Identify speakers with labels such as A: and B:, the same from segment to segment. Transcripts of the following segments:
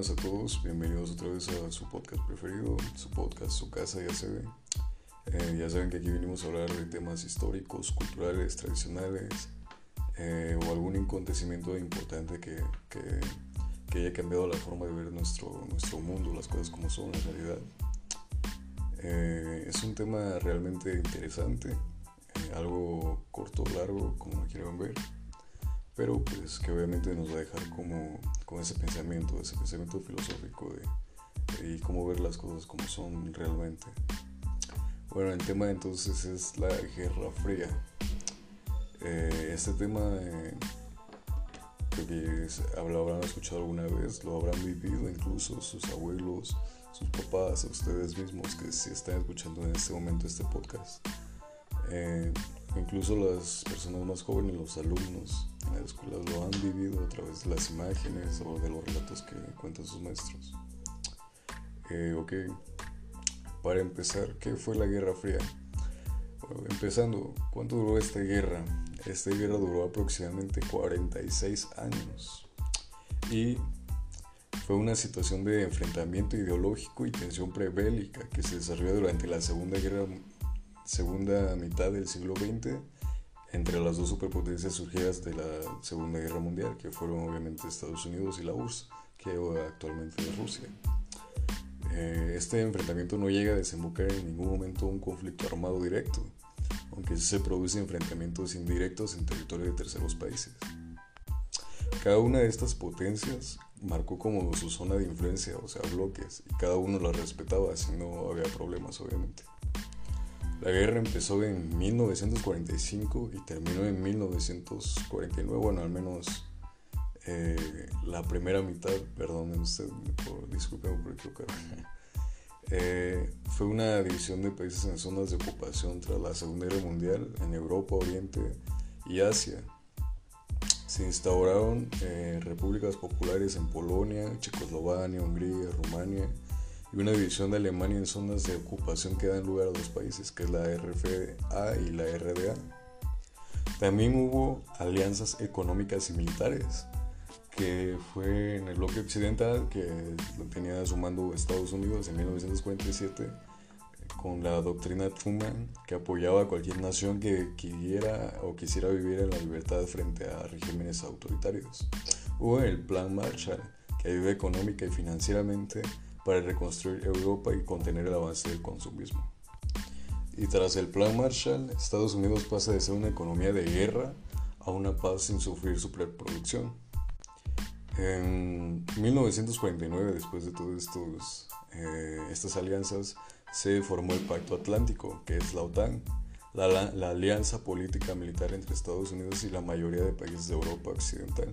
A: buenas a todos, bienvenidos otra vez a su podcast preferido, su podcast, su casa ya se ve. Eh, ya saben que aquí venimos a hablar de temas históricos, culturales, tradicionales eh, o algún acontecimiento importante que, que, haya cambiado la forma de ver nuestro, nuestro mundo, las cosas como son en realidad. Eh, es un tema realmente interesante, algo corto, o largo, como lo quieran ver pero pues que obviamente nos va a dejar como con ese pensamiento, ese pensamiento filosófico de, cómo ver las cosas como son realmente. Bueno, el tema entonces es la Guerra Fría. Eh, este tema eh, que lo habrán escuchado alguna vez, lo habrán vivido incluso sus abuelos, sus papás, ustedes mismos que se están escuchando en este momento este podcast. Eh, incluso las personas más jóvenes, los alumnos en la escuela lo han vivido a través de las imágenes o de los relatos que cuentan sus maestros. Eh, ok, para empezar, ¿qué fue la Guerra Fría? empezando, ¿cuánto duró esta guerra? Esta guerra duró aproximadamente 46 años y fue una situación de enfrentamiento ideológico y tensión prebélica que se desarrolló durante la Segunda Guerra segunda mitad del siglo XX entre las dos superpotencias surgidas de la Segunda Guerra Mundial, que fueron obviamente Estados Unidos y la URSS, que actualmente es Rusia. Eh, este enfrentamiento no llega a desembocar en ningún momento un conflicto armado directo, aunque se producen enfrentamientos indirectos en territorio de terceros países. Cada una de estas potencias marcó como su zona de influencia, o sea, bloques, y cada uno la respetaba, si no había problemas, obviamente. La guerra empezó en 1945 y terminó en 1949, bueno, al menos eh, la primera mitad, perdón, por, discúlpeme por equivocar. Eh, fue una división de países en zonas de ocupación tras la Segunda Guerra Mundial en Europa, Oriente y Asia. Se instauraron eh, repúblicas populares en Polonia, Checoslovaquia, Hungría, Rumania y una división de Alemania en zonas de ocupación que dan lugar a dos países, que es la RFA y la RDA. También hubo alianzas económicas y militares, que fue en el bloque occidental, que lo tenía sumando Estados Unidos en 1947, con la doctrina Truman, que apoyaba a cualquier nación que quisiera o quisiera vivir en la libertad frente a regímenes autoritarios. Hubo el Plan Marshall, que ayuda económica y financieramente para reconstruir Europa y contener el avance del consumismo. Y tras el Plan Marshall, Estados Unidos pasa de ser una economía de guerra a una paz sin sufrir superproducción. En 1949, después de todas eh, estas alianzas, se formó el Pacto Atlántico, que es la OTAN, la, la alianza política militar entre Estados Unidos y la mayoría de países de Europa Occidental.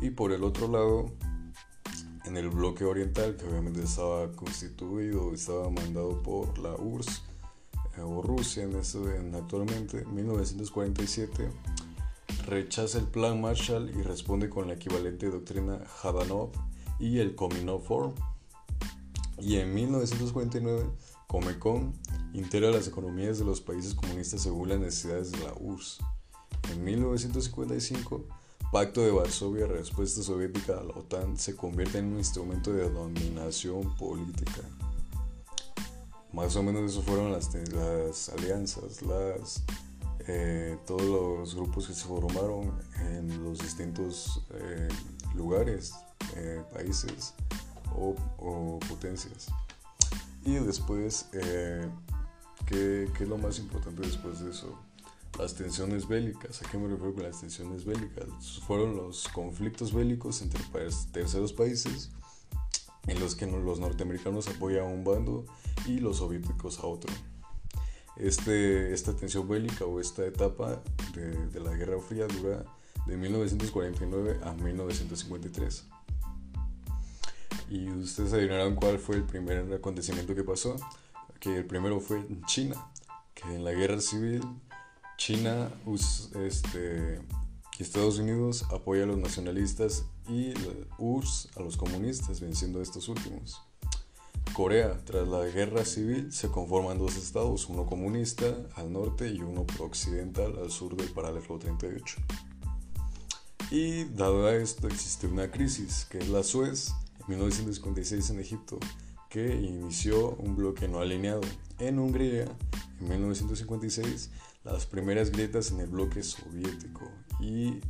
A: Y por el otro lado, en el bloque oriental, que obviamente estaba constituido, estaba mandado por la URSS eh, o Rusia en, eso, en actualmente, 1947, rechaza el plan Marshall y responde con la equivalente doctrina Hadanov y el Kominov Forum. Y en 1949, Comecon integra las economías de los países comunistas según las necesidades de la URSS. En 1955, Pacto de Varsovia, respuesta soviética a la OTAN, se convierte en un instrumento de dominación política. Más o menos eso fueron las, alianzas, las, eh, todos los grupos que se formaron en los distintos eh, lugares, eh, países o, o, potencias. Y después, ¿qué, ¿qué es lo más importante después de eso? Las tensiones bélicas. ¿A qué me refiero con las tensiones bélicas? Fueron los conflictos bélicos entre terceros países en los que los norteamericanos apoyan a un bando y los soviéticos a otro. Este, esta tensión bélica o esta etapa de, de la Guerra Fría dura de 1949 a 1953. Y ustedes adivinaron cuál fue el primer acontecimiento que pasó. Que el primero fue en China, que en la guerra civil China, este, Estados Unidos apoya a los nacionalistas y URSS a los comunistas, venciendo a estos últimos. Corea, tras la guerra civil, se conforman dos estados, uno comunista al norte y uno pro-occidental al sur del paralelo 38. Y dado a esto existe una crisis, que es la Suez, en 1956 en Egipto, que inició un bloque no alineado. En Hungría, en 1956, las primeras grietas en el bloque soviético y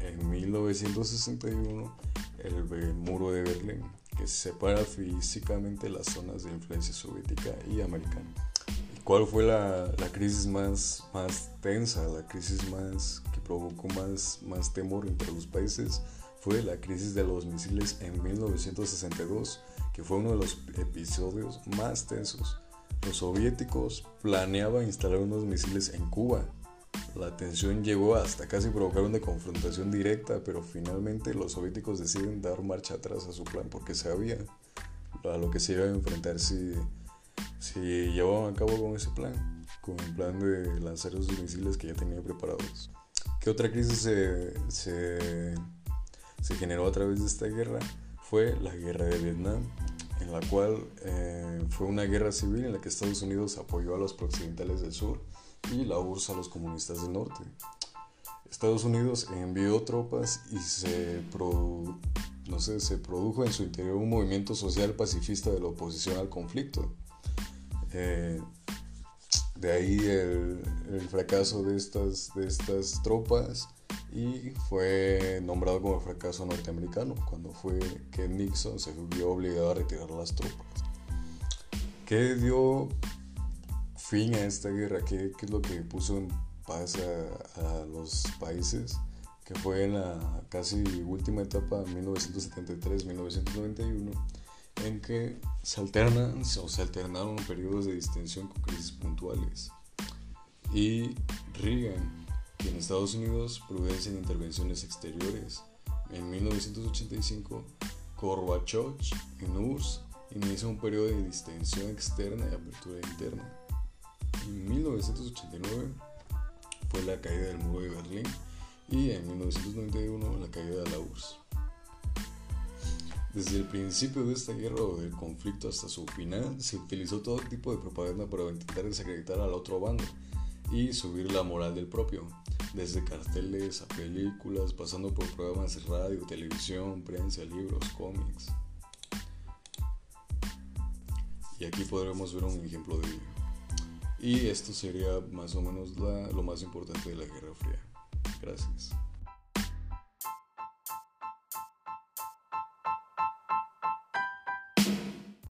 A: en 1961 el muro de Berlín, que separa físicamente las zonas de influencia soviética y americana. ¿Cuál fue la, crisis más, más tensa, la crisis más que provocó más, más temor entre los países? Fue la crisis de los misiles en 1962, que fue uno de los episodios más tensos. Los soviéticos planeaban instalar unos misiles en Cuba. La tensión llegó hasta casi provocar una confrontación directa, pero finalmente los soviéticos deciden dar marcha atrás a su plan porque sabían a lo que se iba a enfrentar si si llevaban a cabo con ese plan, con el plan de lanzar esos misiles que ya tenía preparados. ¿Qué otra crisis se, se, generó a través de esta guerra? Fue la guerra de Vietnam, en la cual eh, fue una guerra civil en la que Estados Unidos apoyó a los occidentales del sur y la URSS a los comunistas del norte. Estados Unidos envió tropas y se, no sé, se produjo en su interior un movimiento social pacifista de la oposición al conflicto eh, de ahí el, fracaso de estas, de estas tropas y fue nombrado como fracaso norteamericano cuando fue que Nixon se vio obligado a retirar las tropas. ¿Qué dio fin a esta guerra? ¿Qué, qué es lo que puso en paz a, a, los países? Que fue en la casi última etapa, 1973-1991 en que se alternan o se alternaron periodos de distensión con crisis puntuales. Y Reagan, en Estados Unidos en intervenciones exteriores. En 1985, Gorbachev en URSS inicia un periodo de distensión externa y apertura interna. En 1989 fue la caída del muro de Berlín y en 1991 la caída de la URSS. Desde el principio de esta guerra o del conflicto hasta su final, se utilizó todo tipo de propaganda para intentar desacreditar al otro bando y subir la moral del propio, desde carteles a películas, pasando por programas de radio, televisión, prensa, libros, cómics. Y aquí podremos ver un ejemplo de ello. Y esto sería más o menos lo más importante de la Guerra Fría. Gracias.